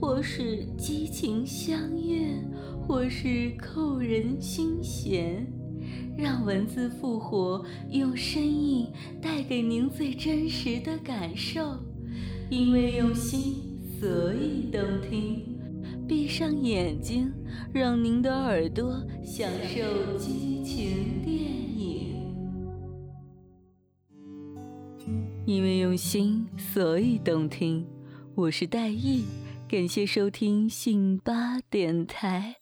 或是激情相悦，或是扣人心弦，让文字复活，用声音带给您最真实的感受。因为用心，所以动听。闭上眼睛，让您的耳朵享受激情电影。因为用心，所以动听。我是戴艺。感谢收听信巴电台，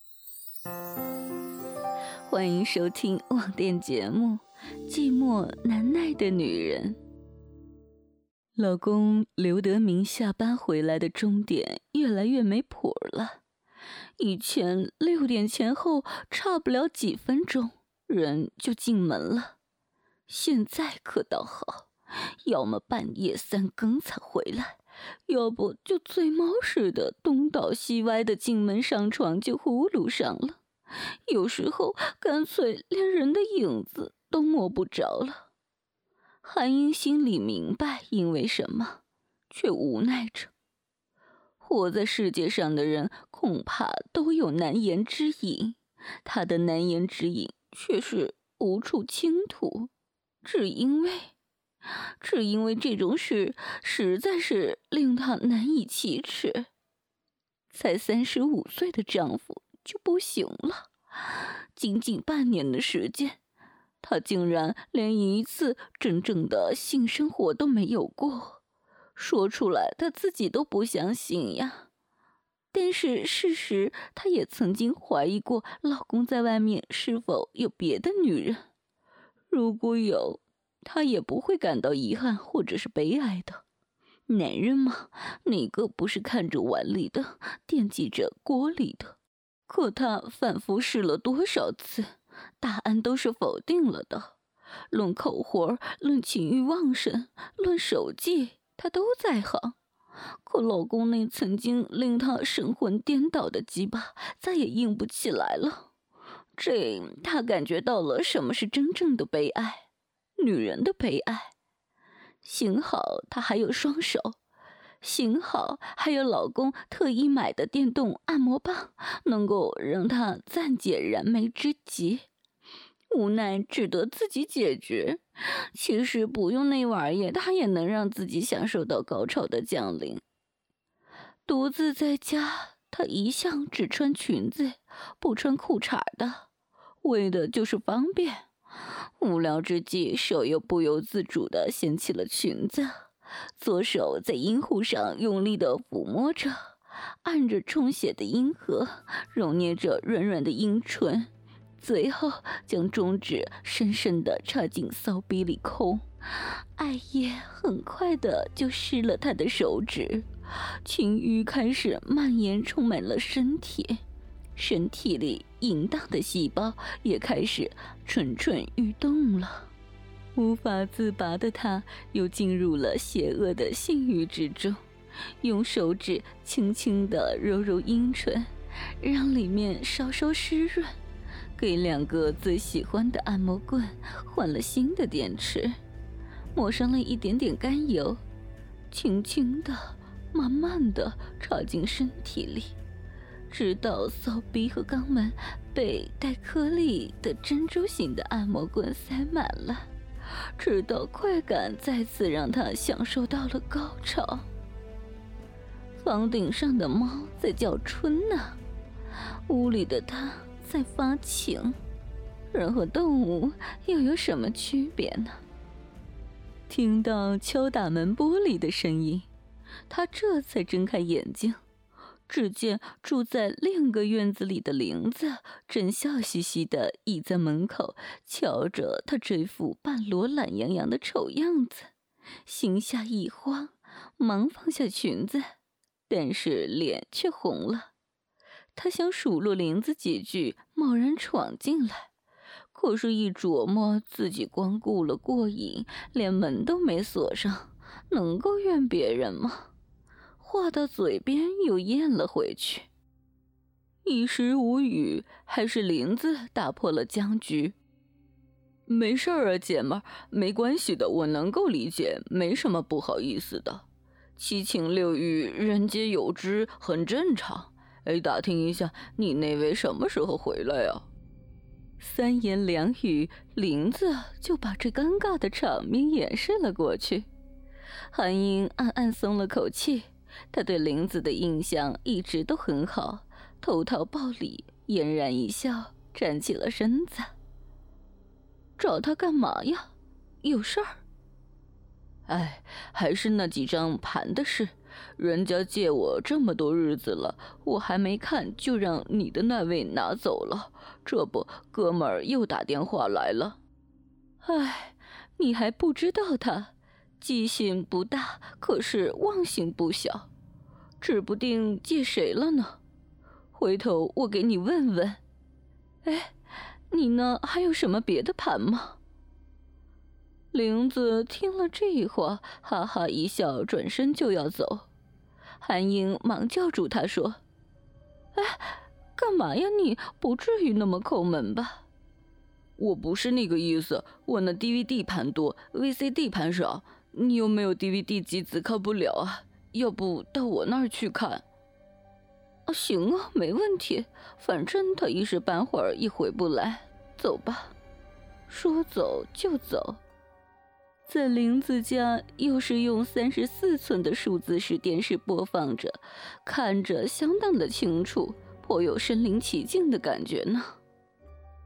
欢迎收听网店节目《寂寞难耐的女人》。老公刘德明下班回来的钟点越来越没谱了，以前六点前后差不了几分钟人就进门了，现在可倒好，要么半夜三更才回来。要不就醉猫似的东倒西歪的进门上床就呼噜上了，有时候干脆连人的影子都摸不着了。韩英心里明白因为什么，却无奈着。活在世界上的人恐怕都有难言之隐，他的难言之隐却是无处倾吐，只因为。只因为这种事实在是令她难以启齿，才三十五岁的丈夫就不行了。仅仅半年的时间，她竟然连一次真正的性生活都没有过，说出来她自己都不相信呀。但是事实，她也曾经怀疑过老公在外面是否有别的女人，如果有。他也不会感到遗憾或者是悲哀的，男人嘛，哪个不是看着碗里的，惦记着锅里的？可他反复试了多少次，答案都是否定了的。论口活，论情欲旺盛，论手技，他都在行。可老公那曾经令他神魂颠倒的鸡巴，再也硬不起来了。这，他感觉到了什么是真正的悲哀。女人的悲哀，幸好她还有双手，幸好还有老公特意买的电动按摩棒，能够让她暂解燃眉之急。无奈只得自己解决。其实不用那玩意，她也能让自己享受到高潮的降临。独自在家，她一向只穿裙子，不穿裤衩的，为的就是方便。无聊之际，手又不由自主地掀起了裙子，左手在阴户上用力地抚摸着，按着充血的阴核，揉捏着软软的阴唇，最后将中指深深地插进骚逼里抠，艾叶很快的就湿了他的手指，情欲开始蔓延，充满了身体。身体里淫荡的细胞也开始蠢蠢欲动了，无法自拔的他又进入了邪恶的性欲之中，用手指轻轻地揉揉阴唇，让里面稍稍湿润，给两个最喜欢的按摩棍换了新的电池，抹上了一点点甘油，轻轻地、慢慢地插进身体里。直到骚逼和肛门被带颗粒的珍珠型的按摩棍塞满了，直到快感再次让他享受到了高潮。房顶上的猫在叫春呢，屋里的他在发情，人和动物又有什么区别呢？听到敲打门玻璃的声音，他这才睁开眼睛。只见住在另一个院子里的玲子正笑嘻嘻地倚在门口，瞧着他这副半裸懒洋洋的丑样子，心下一慌，忙放下裙子，但是脸却红了。他想数落林子几句，贸然闯进来，可是，一琢磨自己光顾了过瘾，连门都没锁上，能够怨别人吗？话到嘴边又咽了回去，一时无语。还是林子打破了僵局。没事儿啊，姐们儿，没关系的，我能够理解，没什么不好意思的。七情六欲，人皆有之，很正常。哎，打听一下，你那位什么时候回来呀？三言两语，林子就把这尴尬的场面掩饰了过去。韩英暗暗松了口气，他对林子的印象一直都很好，投桃报李，嫣然一笑，站起了身子。找他干嘛呀？有事儿？哎，还是那几张盘的事。人家借我这么多日子了，我还没看，就让你的那位拿走了。这不，哥们儿又打电话来了。哎，你还不知道他，记性不大，可是忘性不小，指不定借谁了呢。回头我给你问问。哎，你呢？还有什么别的盘吗？玲子听了这话，哈哈一笑，转身就要走。韩英忙叫住他说：“哎，干嘛呀？你不至于那么抠门吧？”“我不是那个意思，我那 DVD 盘多，VCD 盘少。你有没有 DVD 机子？看不了啊，要不到我那儿去看？”“啊，行啊，没问题。反正他一时半会儿也回不来。走吧。”说走就走。在林子家，又是用三十四寸的数字式电视播放着，看着相当的清楚，颇有身临其境的感觉呢。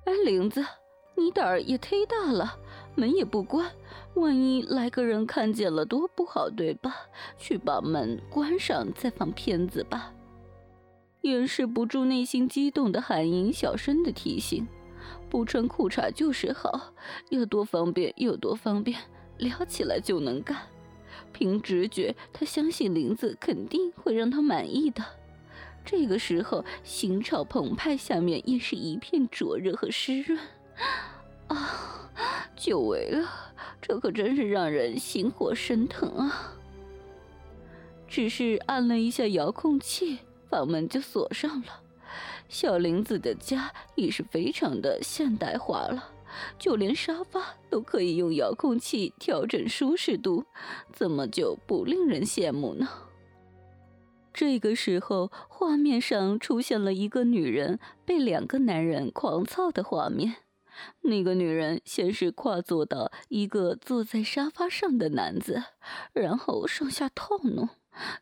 哎，林子，你胆儿也忒大了，门也不关，万一来个人看见了，多不好，对吧？去把门关上，再放片子吧。掩饰不住内心激动的韩英小声的提醒：“不穿裤衩就是好，要多方便有多方便。”撩起来就能干，凭直觉，他相信林子肯定会让他满意的。这个时候，心潮澎湃，下面也是一片灼热和湿润。啊，久违了，这可真是让人心火升腾啊！只是按了一下遥控器，房门就锁上了。小林子的家也是非常的现代化了。就连沙发都可以用遥控器调整舒适度，怎么就不令人羡慕呢？这个时候，画面上出现了一个女人被两个男人狂操的画面。那个女人先是跨坐到一个坐在沙发上的男子，然后上下套弄。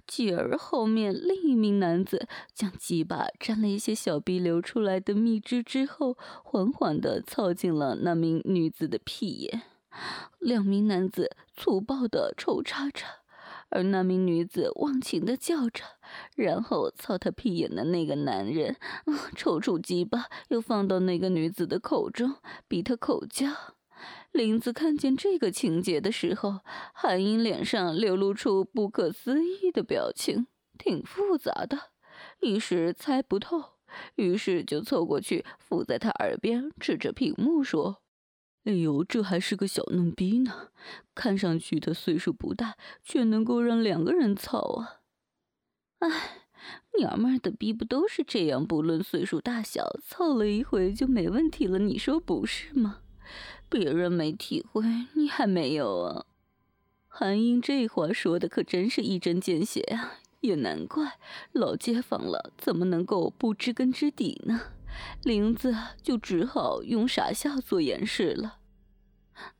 继而后面另一名男子将鸡巴沾了一些小逼流出来的蜜汁之后，缓缓地凑进了那名女子的屁眼。两名男子粗暴地抽插着，而那名女子忘情地叫着。然后操她屁眼的那个男人，抽出鸡巴又放到那个女子的口中，逼她口交。林子看见这个情节的时候，韩英脸上流露出不可思议的表情，挺复杂的，一时猜不透。于是就凑过去，附在他耳边，指着屏幕说：“哎呦，这还是个小嫩逼呢，看上去他岁数不大，却能够让两个人操啊！哎，娘们儿的逼不都是这样，不论岁数大小，操了一回就没问题了，你说不是吗？”别人没体会，你还没有啊？韩英这话说的可真是一针见血啊！也难怪老街坊了，怎么能够不知根知底呢？林子就只好用傻笑做掩饰了。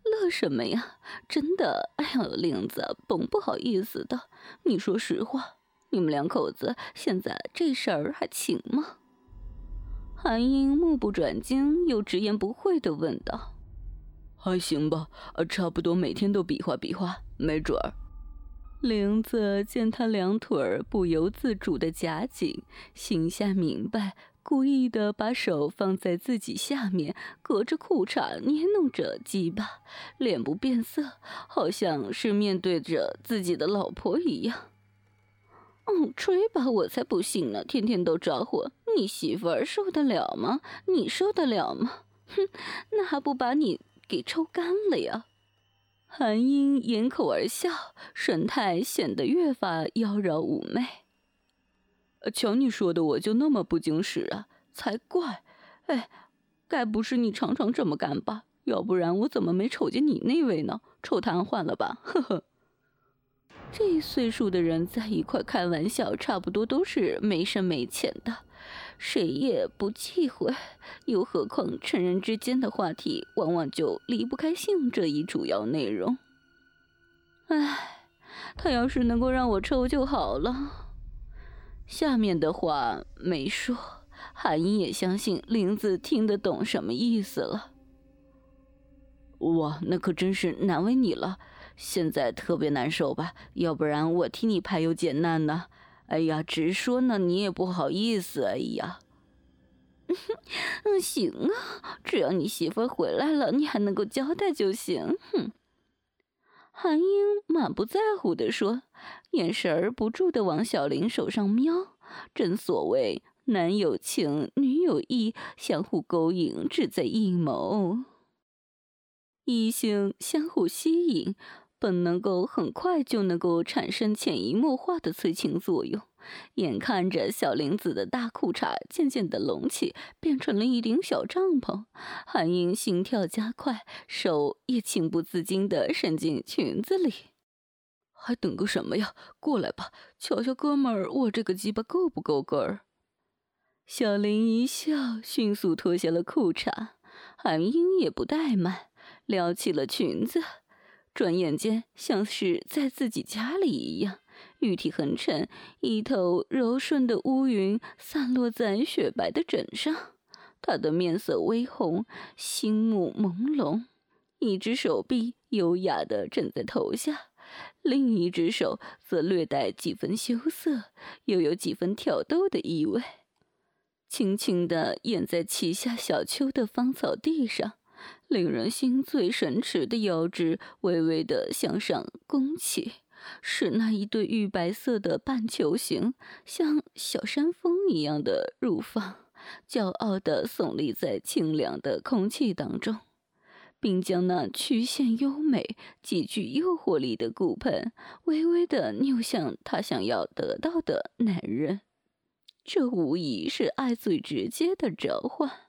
乐什么呀？真的，哎呦，玲子，甭不好意思的。你说实话，你们两口子现在这事儿还行吗？韩英目不转睛，又直言不讳的问道。还行吧，呃，差不多每天都比划比划，没准儿。玲子见他两腿儿不由自主的夹紧，心下明白，故意的把手放在自己下面，隔着裤衩捏弄着鸡巴，脸不变色，好像是面对着自己的老婆一样。嗯，吹吧，我才不信呢！天天都着火，你媳妇儿受得了吗？你受得了吗？哼，那还不把你给抽干了呀？韩英掩口而笑，神态显得越发妖娆妩媚。瞧你说的，我就那么不经事啊？才怪！哎，该不是你常常这么干吧？要不然我怎么没瞅见你那位呢？臭瘫痪了吧？呵呵。这岁数的人在一块开玩笑，差不多都是没深没浅的，谁也不忌讳。又何况成人之间的话题，往往就离不开性这一主要内容。唉，他要是能够让我抽就好了。下面的话没说，韩英也相信林子听得懂什么意思了。哇，那可真是难为你了。现在特别难受吧？要不然我替你排忧解难呢？哎呀，直说呢，你也不好意思。哎呀，嗯，行啊，只要你媳妇回来了，你还能够交代就行。哼，韩英满不在乎的说，眼神儿不住的往小林手上瞄。正所谓男有情，女有意，相互勾引，志在一谋，异性相互吸引。本能够很快就能够产生潜移默化的催情作用。眼看着小林子的大裤衩渐渐的隆起，变成了一顶小帐篷，韩英心跳加快，手也情不自禁的伸进裙子里。还等个什么呀？过来吧，瞧瞧哥们儿，我这个鸡巴够不够个儿？小林一笑，迅速脱下了裤衩。韩英也不怠慢，撩起了裙子。转眼间，像是在自己家里一样，玉体横陈，一头柔顺的乌云散落在雪白的枕上。他的面色微红，星目朦胧，一只手臂优雅的枕在头下，另一只手则略带几分羞涩，又有几分挑逗的意味，轻轻的掩在旗下小丘的芳草地上。令人心醉神驰的腰肢微微的向上弓起，使那一对玉白色的半球形，像小山峰一样的乳房，骄傲的耸立在清凉的空气当中，并将那曲线优美、极具诱惑力的骨盆微微的扭向他想要得到的男人。这无疑是爱最直接的召唤。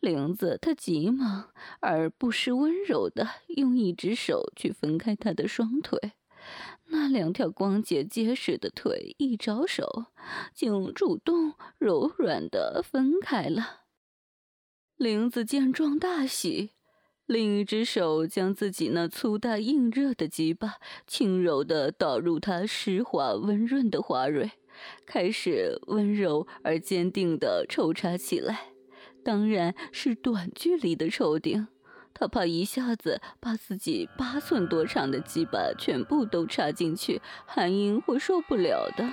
玲子，他急忙而不失温柔的用一只手去分开他的双腿，那两条光洁结实的腿一招手，竟主动柔软的分开了。玲子见状大喜，另一只手将自己那粗大硬热的鸡巴轻柔的导入他湿滑温润的花蕊，开始温柔而坚定的抽插起来。当然是短距离的抽顶，他怕一下子把自己八寸多长的鸡巴全部都插进去，韩英会受不了的。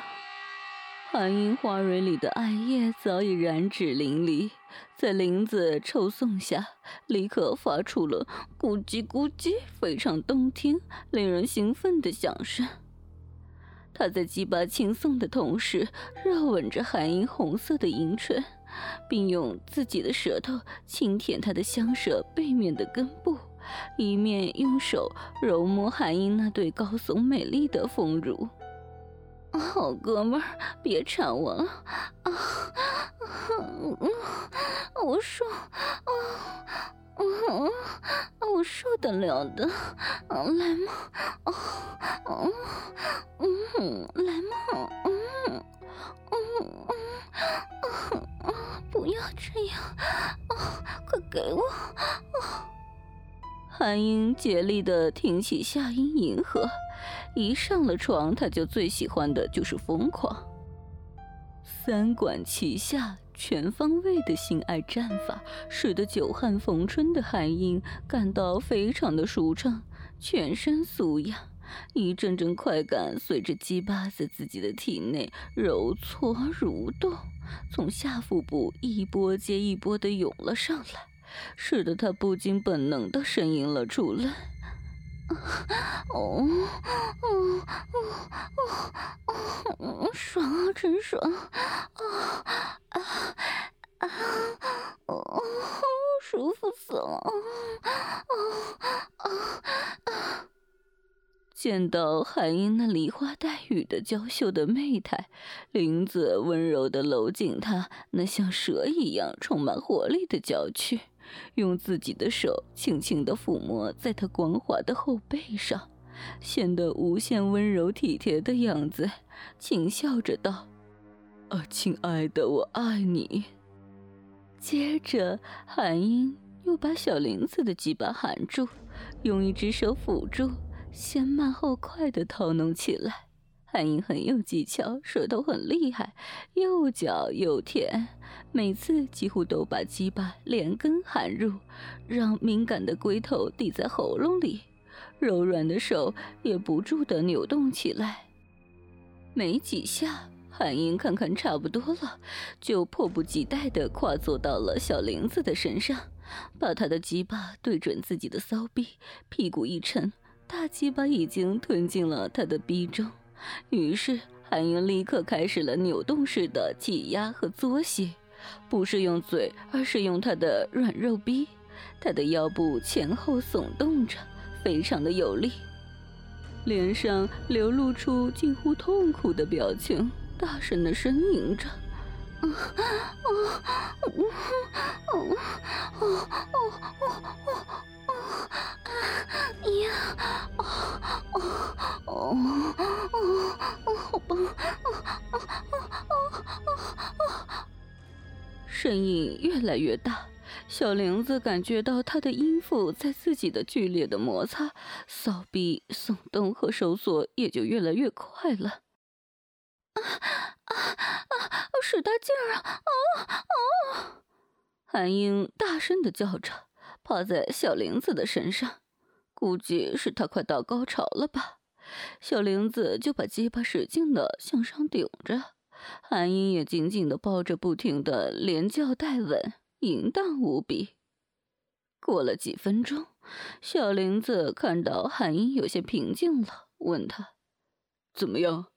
韩英花蕊里的艾叶早已染指淋漓，在林子抽送下，立刻发出了咕叽咕叽非常动听、令人兴奋的响声。他在鸡巴轻送的同时，热吻着韩英红色的阴唇。并用自己的舌头轻舔她的香舌背面的根部，一面用手揉摸韩英那对高耸美丽的丰乳。好哥们儿，别缠我了啊！我说啊，我受得了的，来嘛，啊，嗯，来嘛，嗯，嗯，嗯。啊不要这样！啊，快给我！啊！韩英竭力的挺起下阴迎合，一上了床，他就最喜欢的就是疯狂。三管齐下，全方位的性爱战法，使得久旱逢春的韩英感到非常的舒畅，全身酥痒，一阵阵快感随着鸡巴在自己的体内揉搓蠕动。从下腹部一波接一波的涌了上来，使得他不禁本能的呻吟了出来。哦，哦，哦，哦，爽啊，真爽！啊啊啊！哦，舒服死了！啊啊啊！见到韩英那梨花带雨的娇羞的媚态，林子温柔的搂紧她那像蛇一样充满活力的娇躯。用自己的手轻轻地抚摸在她光滑的后背上，显得无限温柔体贴的样子，轻笑着道：“啊，亲爱的，我爱你。”接着，韩英又把小林子的鸡巴含住，用一只手抚住，先慢后快地掏弄起来。韩英很有技巧，舌头很厉害，又嚼又舔，每次几乎都把鸡巴连根含入，让敏感的龟头抵在喉咙里，柔软的手也不住地扭动起来。没几下，韩英看看差不多了，就迫不及待地跨坐到了小林子的身上，把他的鸡巴对准自己的骚逼，屁股一沉，大鸡巴已经吞进了他的逼中。于是，韩英立刻开始了扭动式的挤压和作戏，不是用嘴，而是用他的软肉逼。他的腰部前后耸动着，非常的有力，脸上流露出近乎痛苦的表情，大声的呻吟着。啊啊啊啊啊啊啊啊啊呀！啊啊啊啊！好棒！哦哦哦哦哦！声音越来越大，小玲子感觉到她的阴腹在自己的剧烈的摩擦，骚逼耸动和收缩也就越来越快了。啊啊啊！使大劲儿啊！啊啊！韩英大声的叫着，趴在小玲子的身上，估计是他快到高潮了吧。小玲子就把鸡巴使劲的向上顶着，韩英也紧紧的抱着，不停的连叫带吻，淫荡无比。过了几分钟，小玲子看到韩英有些平静了，问他：“怎么样？”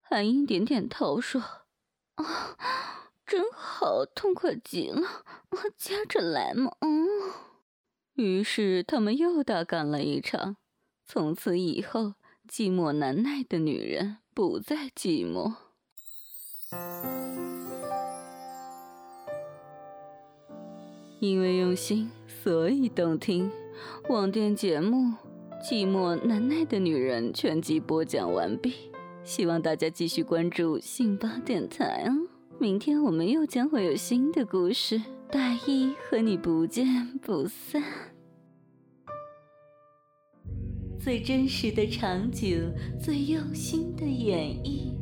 韩英点点头说：“啊，真好，痛快极了，接着来嘛。”嗯。于是他们又大干了一场。从此以后，寂寞难耐的女人不再寂寞。因为用心，所以动听。网店节目《寂寞难耐的女人》全集播讲完毕。希望大家继续关注信巴电台哦，明天我们又将会有新的故事，大一和你不见不散。最真实的场景，最用心的演绎，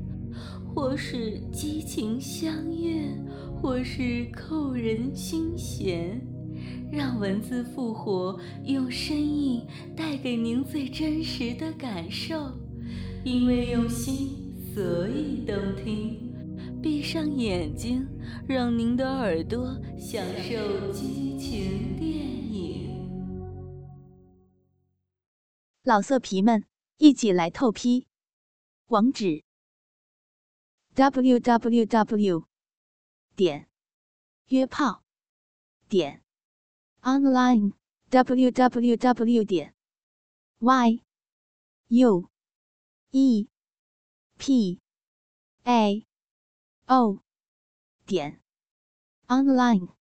或是激情相悦，或是扣人心弦，让文字复活，用声音带给您最真实的感受。因为用心，所以动听。闭上眼睛，让您的耳朵享受激情电影。老色皮们，一起来透批！网址：w w w. 点约炮点 online w w w. 点 y u。e p a o 点 online。